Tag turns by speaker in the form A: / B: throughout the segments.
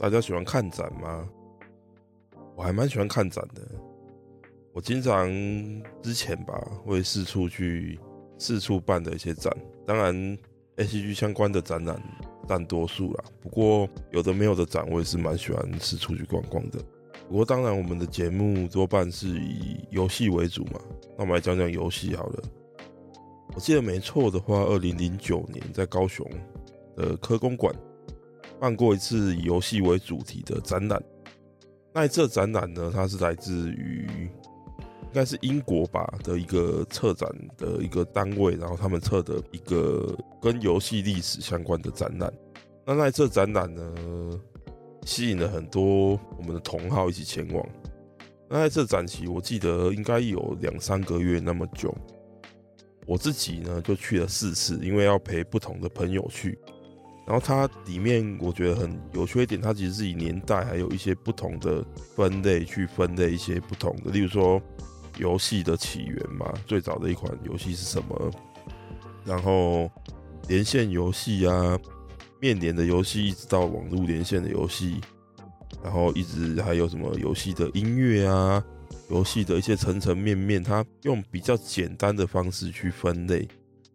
A: 大家喜欢看展吗？我还蛮喜欢看展的。我经常之前吧会四处去四处办的一些展，当然 ACG 相关的展览占多数啦。不过有的没有的展，我也是蛮喜欢四处去逛逛的。不过当然，我们的节目多半是以游戏为主嘛。那我们来讲讲游戏好了。我记得没错的话，二零零九年在高雄的科工馆。办过一次以游戏为主题的展览，那这展览呢，它是来自于应该是英国吧的一个策展的一个单位，然后他们策的一个跟游戏历史相关的展览。那那这展览呢，吸引了很多我们的同好一起前往。那在这展期我记得应该有两三个月那么久，我自己呢就去了四次，因为要陪不同的朋友去。然后它里面我觉得很有趣一点，它其实是以年代还有一些不同的分类去分类一些不同的，例如说游戏的起源嘛，最早的一款游戏是什么？然后连线游戏啊，面连的游戏，一直到网络连线的游戏，然后一直还有什么游戏的音乐啊，游戏的一些层层面面，它用比较简单的方式去分类，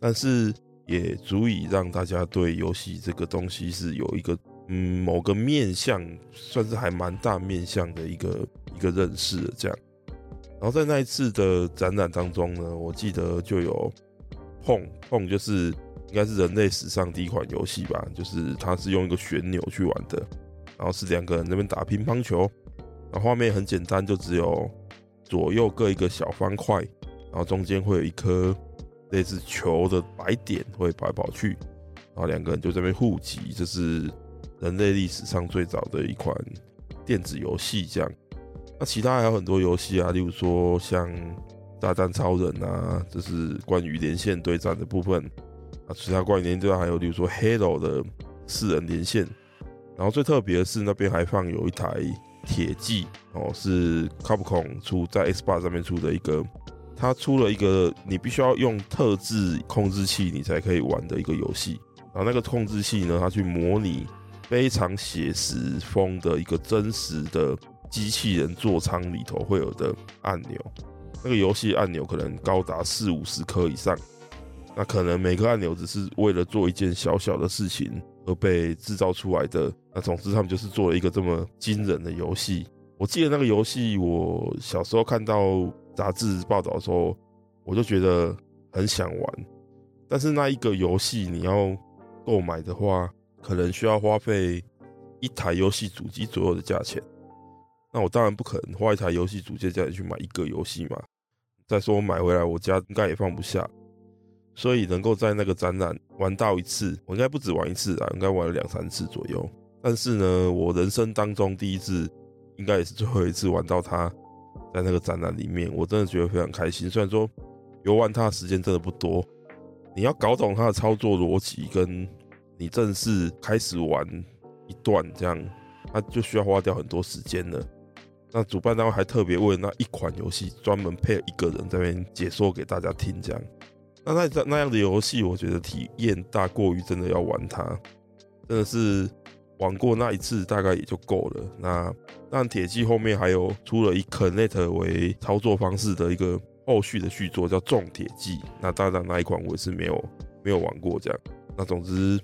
A: 但是。也足以让大家对游戏这个东西是有一个嗯某个面向，算是还蛮大面向的一个一个认识这样。然后在那一次的展览当中呢，我记得就有碰碰，就是应该是人类史上第一款游戏吧，就是它是用一个旋钮去玩的，然后是两个人那边打乒乓球，然后画面很简单，就只有左右各一个小方块，然后中间会有一颗。类似球的白点会跑来跑去，然后两个人就在那边互击，这是人类历史上最早的一款电子游戏。这样，那其他还有很多游戏啊，例如说像大战超人啊，这是关于连线对战的部分啊。其他关于连线对战还有，例如说 Halo 的四人连线。然后最特别的是那边还放有一台铁骑哦，是 Capcom 出在 Xbox 上面出的一个。它出了一个你必须要用特制控制器你才可以玩的一个游戏，然后那个控制器呢，它去模拟非常写实风的一个真实的机器人座舱里头会有的按钮，那个游戏按钮可能高达四五十颗以上，那可能每个按钮只是为了做一件小小的事情而被制造出来的，那总之他们就是做了一个这么惊人的游戏。我记得那个游戏，我小时候看到。杂志报道的时候，我就觉得很想玩，但是那一个游戏你要购买的话，可能需要花费一台游戏主机左右的价钱。那我当然不可能花一台游戏主机价钱去买一个游戏嘛。再说我买回来，我家应该也放不下，所以能够在那个展览玩到一次，我应该不止玩一次啊，应该玩了两三次左右。但是呢，我人生当中第一次，应该也是最后一次玩到它。在那个展览里面，我真的觉得非常开心。虽然说游玩它的时间真的不多，你要搞懂它的操作逻辑，跟你正式开始玩一段这样，它就需要花掉很多时间了。那主办单位还特别为那一款游戏专门配了一个人在那边解说给大家听，这样。那那那样的游戏，我觉得体验大过于真的要玩它，真的是。玩过那一次大概也就够了。那但铁骑后面还有出了以 Kinect 为操作方式的一个后续的续作，叫重铁骑。那当然那一款我也是没有没有玩过这样。那总之，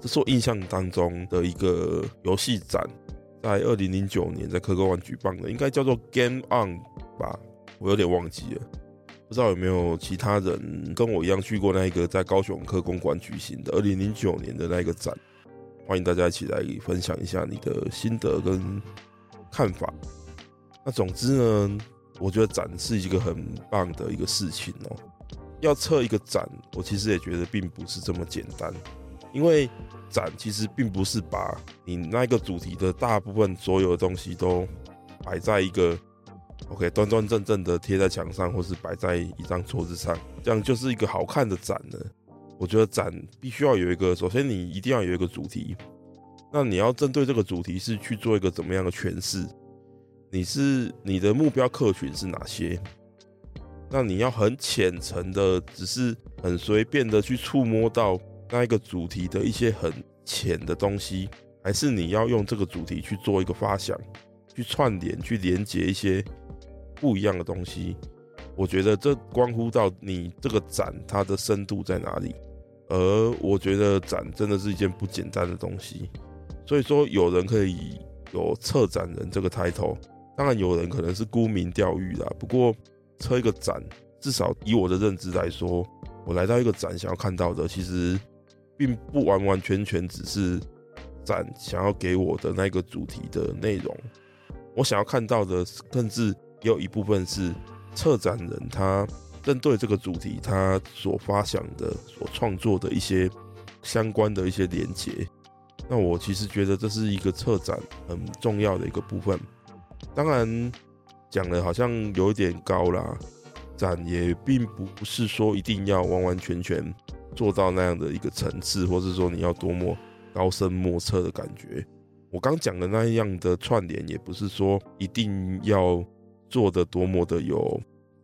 A: 这是我印象当中的一个游戏展，在二零零九年在科科馆举办的，应该叫做 Game On 吧，我有点忘记了。不知道有没有其他人跟我一样去过那一个在高雄科工馆举行的二零零九年的那个展。欢迎大家一起来分享一下你的心得跟看法。那总之呢，我觉得展是一个很棒的一个事情哦。要策一个展，我其实也觉得并不是这么简单，因为展其实并不是把你那个主题的大部分所有的东西都摆在一个 OK 端端正正的贴在墙上，或是摆在一张桌子上，这样就是一个好看的展了。我觉得展必须要有一个，首先你一定要有一个主题，那你要针对这个主题是去做一个怎么样的诠释？你是你的目标客群是哪些？那你要很浅层的，只是很随便的去触摸到那一个主题的一些很浅的东西，还是你要用这个主题去做一个发想，去串联、去连接一些不一样的东西？我觉得这关乎到你这个展它的深度在哪里。而我觉得展真的是一件不简单的东西，所以说有人可以有策展人这个 title，当然有人可能是沽名钓誉啦。不过策一个展，至少以我的认知来说，我来到一个展想要看到的，其实并不完完全全只是展想要给我的那个主题的内容。我想要看到的，甚至也有一部分是策展人他。针对这个主题，他所发想的、所创作的一些相关的一些连结，那我其实觉得这是一个策展很重要的一个部分。当然，讲的好像有一点高啦，展也并不是说一定要完完全全做到那样的一个层次，或是说你要多么高深莫测的感觉。我刚讲的那样的串联，也不是说一定要做的多么的有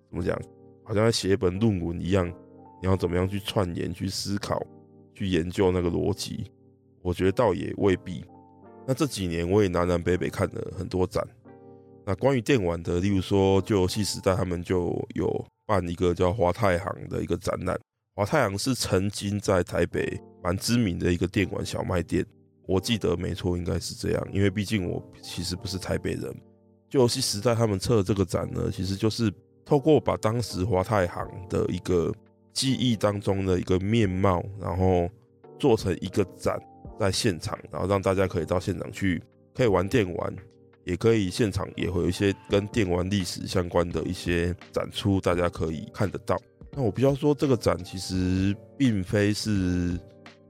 A: 怎么讲。好像在写一本论文一样，你要怎么样去串联、去思考、去研究那个逻辑？我觉得倒也未必。那这几年我也南南北北看了很多展。那关于电玩的，例如说，就游戏时代他们就有办一个叫华太行的一个展览。华太行是曾经在台北蛮知名的一个电玩小卖店，我记得没错，应该是这样。因为毕竟我其实不是台北人。就游戏时代他们策的这个展呢，其实就是。透过把当时华太行的一个记忆当中的一个面貌，然后做成一个展在现场，然后让大家可以到现场去，可以玩电玩，也可以现场也会有一些跟电玩历史相关的一些展出，大家可以看得到。那我必须要说，这个展其实并非是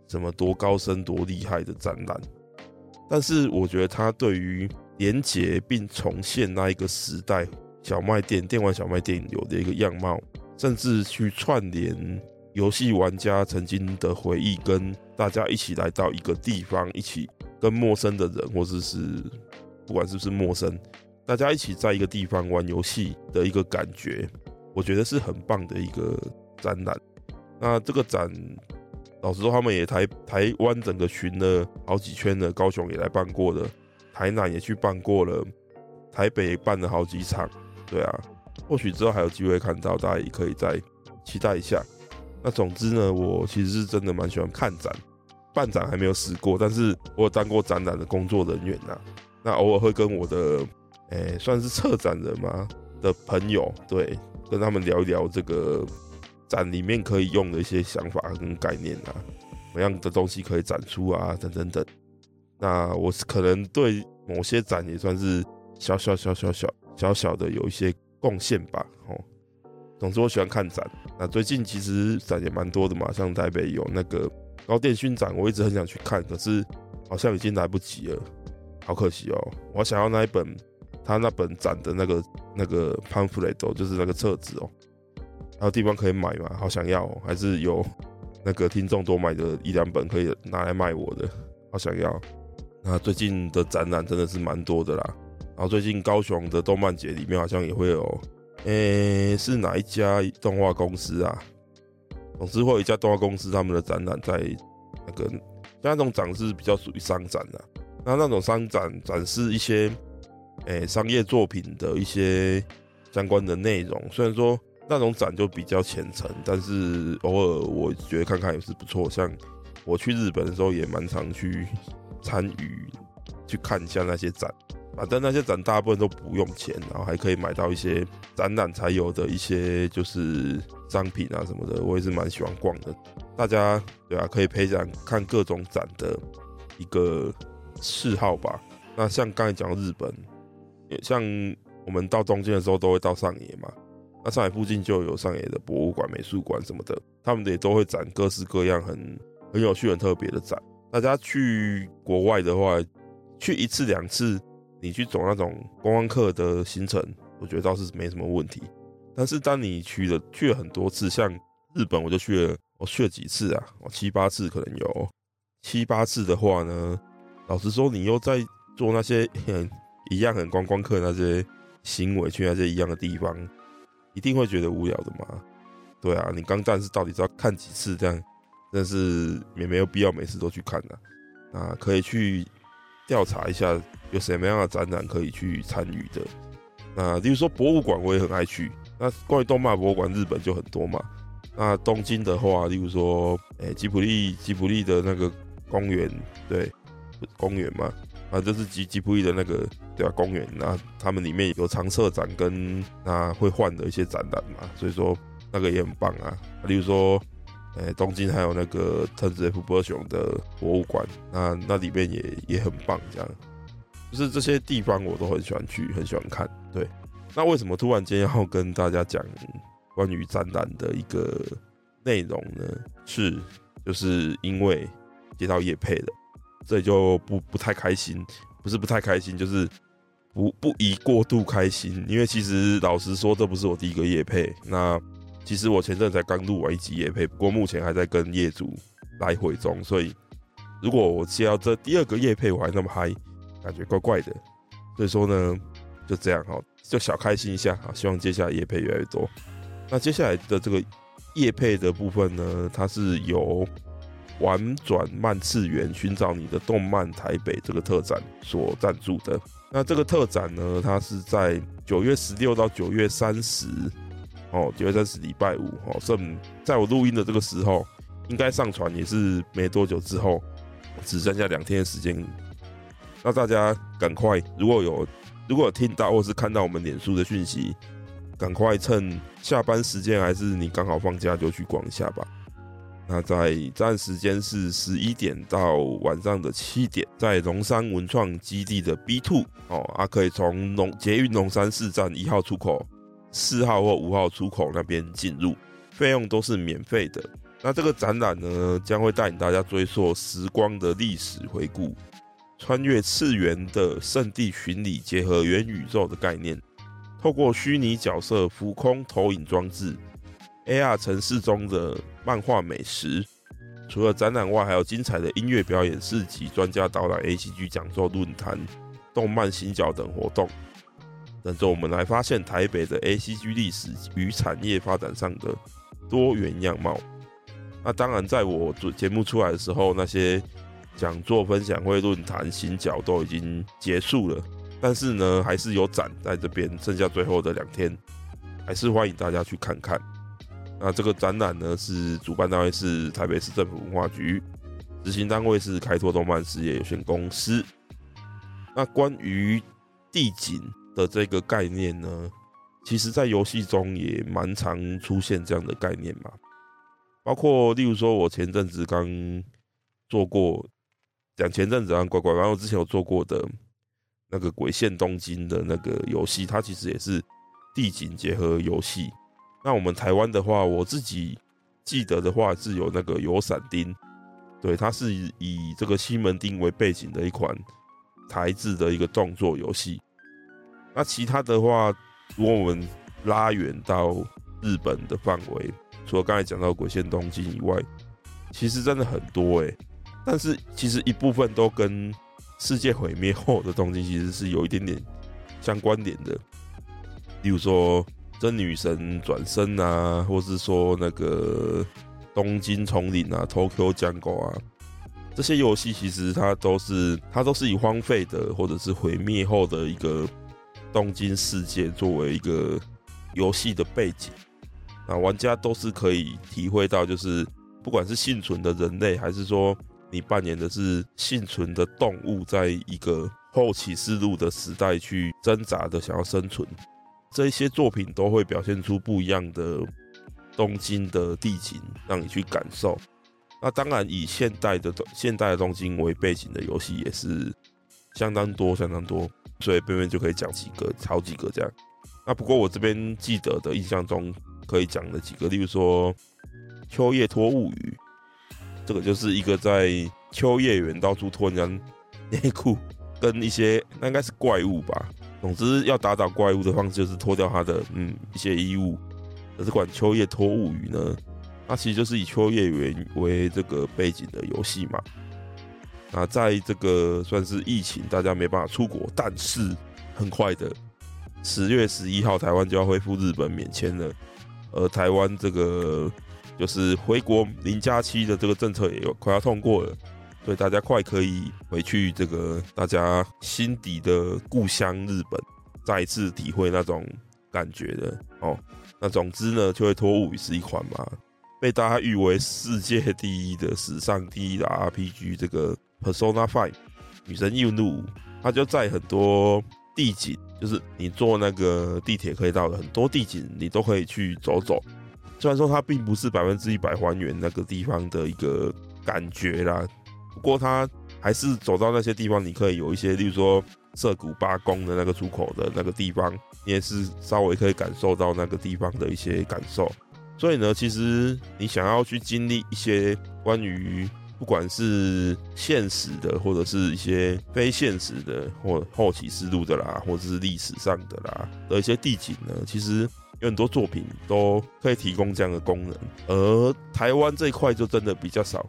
A: 什么多高深多厉害的展览，但是我觉得它对于连结并重现那一个时代。小卖店、电玩小卖店有的一个样貌，甚至去串联游戏玩家曾经的回忆，跟大家一起来到一个地方，一起跟陌生的人，或者是不管是不是陌生，大家一起在一个地方玩游戏的一个感觉，我觉得是很棒的一个展览。那这个展，老实说，他们也台台湾整个巡了好几圈了，高雄也来办过了，台南也去办过了，台北也办了好几场。对啊，或许之后还有机会看到，大家也可以再期待一下。那总之呢，我其实是真的蛮喜欢看展，办展还没有试过，但是我有当过展览的工作人员呐、啊。那偶尔会跟我的，诶，算是策展人嘛的朋友，对，跟他们聊一聊这个展里面可以用的一些想法跟概念啊，什么样的东西可以展出啊，等等等。那我是可能对某些展也算是小小小小小。小小的有一些贡献吧，哦。总之我喜欢看展。那最近其实展也蛮多的嘛，像台北有那个高电勋展，我一直很想去看，可是好像已经来不及了，好可惜哦。我想要那一本他那本展的那个那个 pamphlet 就是那个册子哦，还有地方可以买吗？好想要哦，还是有那个听众多买的一两本可以拿来卖我的，好想要。那最近的展览真的是蛮多的啦。然后最近高雄的动漫节里面好像也会有，诶、是哪一家动画公司啊？总之会有一家动画公司他们的展览在那个，像那种展是比较属于商展的，那那种商展展示一些，诶、商业作品的一些相关的内容。虽然说那种展就比较浅层，但是偶尔我觉得看看也是不错。像我去日本的时候也蛮常去参与去看一下那些展。反正那些展大部分都不用钱，然后还可以买到一些展览才有的一些就是商品啊什么的，我也是蛮喜欢逛的。大家对啊，可以培养看各种展的一个嗜好吧。那像刚才讲日本，像我们到东京的时候都会到上野嘛，那上海附近就有上野的博物馆、美术馆什么的，他们也都会展各式各样很很有趣、很特别的展。大家去国外的话，去一次两次，你去走那种观光客的行程，我觉得倒是没什么问题。但是当你去了去了很多次，像日本，我就去了，我去了几次啊？我七八次可能有七八次的话呢，老实说，你又在做那些很 一样很观光客那些行为，去那些一样的地方。一定会觉得无聊的嘛？对啊，你刚但是到底是要看几次这样？但是也没有必要每次都去看的啊，可以去调查一下有什么样的展览可以去参与的。那例如说博物馆，我也很爱去。那关于动漫博物馆，日本就很多嘛。那东京的话，例如说，哎、欸，吉普力，吉普力的那个公园，对，公园嘛。啊，这是吉吉普力的那个对啊，公园，那他们里面有常设展跟那会换的一些展览嘛，所以说那个也很棒啊。例如说，呃、欸，东京还有那个藤子 F 不二雄的博物馆，那那里面也也很棒，这样，就是这些地方我都很喜欢去，很喜欢看。对，那为什么突然间要跟大家讲关于展览的一个内容呢？是，就是因为接到叶配了。这就不不太开心，不是不太开心，就是不不宜过度开心。因为其实老实说，这不是我第一个叶配。那其实我前阵才刚录完一集夜配，不过目前还在跟业主来回中。所以如果我接到这第二个夜配，我还那么嗨，感觉怪怪的。所以说呢，就这样哈，就小开心一下啊。希望接下来夜配越来越多。那接下来的这个夜配的部分呢，它是由。玩转漫次元，寻找你的动漫台北这个特展所赞助的。那这个特展呢，它是在九月十六到九月三十，哦，九月三十礼拜五，哦，剩在我录音的这个时候，应该上传也是没多久之后，只剩下两天的时间。那大家赶快，如果有如果有听到或是看到我们脸书的讯息，赶快趁下班时间还是你刚好放假就去逛一下吧。那在站时间是十一点到晚上的七点，在龙山文创基地的 B two 哦，啊，可以从龙捷运龙山市站一号出口、四号或五号出口那边进入，费用都是免费的。那这个展览呢，将会带领大家追溯时光的历史回顾，穿越次元的圣地巡礼，结合元宇宙的概念，透过虚拟角色浮空投影装置。AR 城市中的漫画美食，除了展览外，还有精彩的音乐表演、市集、专家导览、ACG 讲座、论坛、动漫行脚等活动，等着我们来发现台北的 ACG 历史与产业发展上的多元样貌。那当然，在我做节目出来的时候，那些讲座、分享会、论坛、行脚都已经结束了，但是呢，还是有展在这边，剩下最后的两天，还是欢迎大家去看看。那这个展览呢，是主办单位是台北市政府文化局，执行单位是开拓动漫事业有限公司。那关于地景的这个概念呢，其实在游戏中也蛮常出现这样的概念嘛。包括例如说，我前阵子刚做过，讲前阵子啊，乖乖，然后之前有做过的那个《鬼线东京》的那个游戏，它其实也是地景结合游戏。那我们台湾的话，我自己记得的话是有那个有闪丁，对，它是以这个西门町为背景的一款台制的一个动作游戏。那其他的话，如果我们拉远到日本的范围，除了刚才讲到《鬼线东京》以外，其实真的很多诶。但是其实一部分都跟世界毁灭后的东京其实是有一点点相关联的，例如说。真女神转生啊，或是说那个东京丛林啊，Tokyo Jungle 啊，这些游戏其实它都是它都是以荒废的或者是毁灭后的一个东京世界作为一个游戏的背景，那玩家都是可以体会到，就是不管是幸存的人类，还是说你扮演的是幸存的动物，在一个后启示录的时代去挣扎的想要生存。这一些作品都会表现出不一样的东京的地景，让你去感受。那当然，以现代的现代的东京为背景的游戏也是相当多，相当多。所以边边就可以讲几个，好几个这样。那不过我这边记得的印象中可以讲的几个，例如说《秋叶脱物语》，这个就是一个在秋叶原到处脱人家内裤，跟一些那应该是怪物吧。总之要打倒怪物的方式就是脱掉他的嗯一些衣物。这款《秋叶脱物语》呢，它其实就是以秋叶原为这个背景的游戏嘛。那在这个算是疫情，大家没办法出国，但是很快的，十月十一号台湾就要恢复日本免签了，而台湾这个就是回国零加七的这个政策也快要通过了，所以大家快可以回去这个大家心底的故乡日本，再一次体会那种感觉的哦。那总之呢，就会脱物是一款嘛，被大家誉为世界第一的史上第一的 RPG 这个。Persona 5女神异闻录，它就在很多地景，就是你坐那个地铁可以到的很多地景，你都可以去走走。虽然说它并不是百分之一百还原那个地方的一个感觉啦，不过它还是走到那些地方，你可以有一些，例如说涩谷八宫的那个出口的那个地方，你也是稍微可以感受到那个地方的一些感受。所以呢，其实你想要去经历一些关于不管是现实的，或者是一些非现实的，或后启示录的啦，或者是历史上的啦的一些地景呢，其实有很多作品都可以提供这样的功能。而台湾这一块就真的比较少，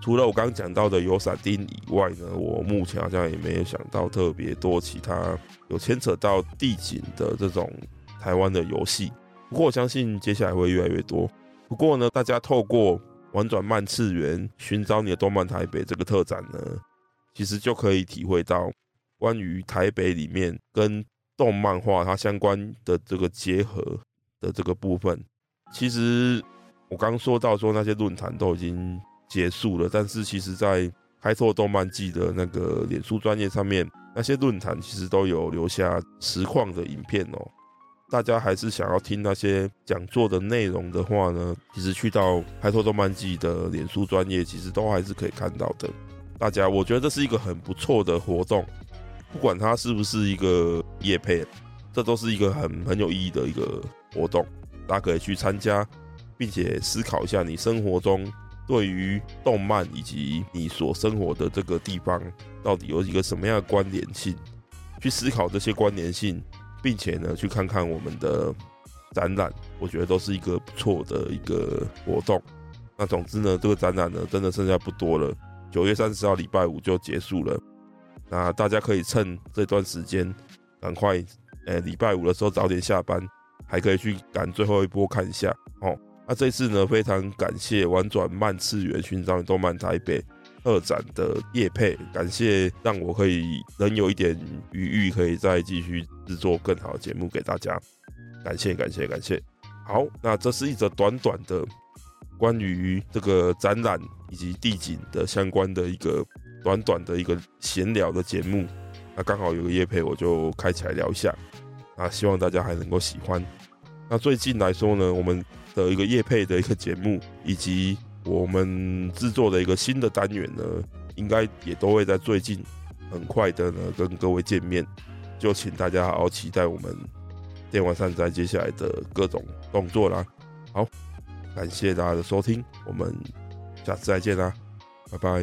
A: 除了我刚刚讲到的有闪丁以外呢，我目前好像也没有想到特别多其他有牵扯到地景的这种台湾的游戏。不过我相信接下来会越来越多。不过呢，大家透过玩转漫次元，寻找你的动漫台北这个特展呢，其实就可以体会到关于台北里面跟动漫画它相关的这个结合的这个部分。其实我刚说到说那些论坛都已经结束了，但是其实在开拓动漫季的那个脸书专业上面，那些论坛其实都有留下实况的影片哦。大家还是想要听那些讲座的内容的话呢，其实去到开拓动漫季的脸书专业，其实都还是可以看到的。大家，我觉得这是一个很不错的活动，不管它是不是一个夜配，这都是一个很很有意义的一个活动。大家可以去参加，并且思考一下你生活中对于动漫以及你所生活的这个地方到底有一个什么样的关联性，去思考这些关联性。并且呢，去看看我们的展览，我觉得都是一个不错的一个活动。那总之呢，这个展览呢，真的剩下不多了，九月三十号礼拜五就结束了。那大家可以趁这段时间，赶快，诶，礼拜五的时候早点下班，还可以去赶最后一波看一下哦。那这次呢，非常感谢玩转漫次元寻找你动漫台北。特展的业配，感谢让我可以能有一点余裕，可以再继续制作更好的节目给大家。感谢感谢感谢。好，那这是一则短短的关于这个展览以及地景的相关的一个短短的一个闲聊的节目。那刚好有个业配，我就开起来聊一下。啊，希望大家还能够喜欢。那最近来说呢，我们的一个业配的一个节目以及。我们制作的一个新的单元呢，应该也都会在最近很快的呢跟各位见面，就请大家好好期待我们电玩善哉接下来的各种动作啦。好，感谢大家的收听，我们下次再见啦，拜拜。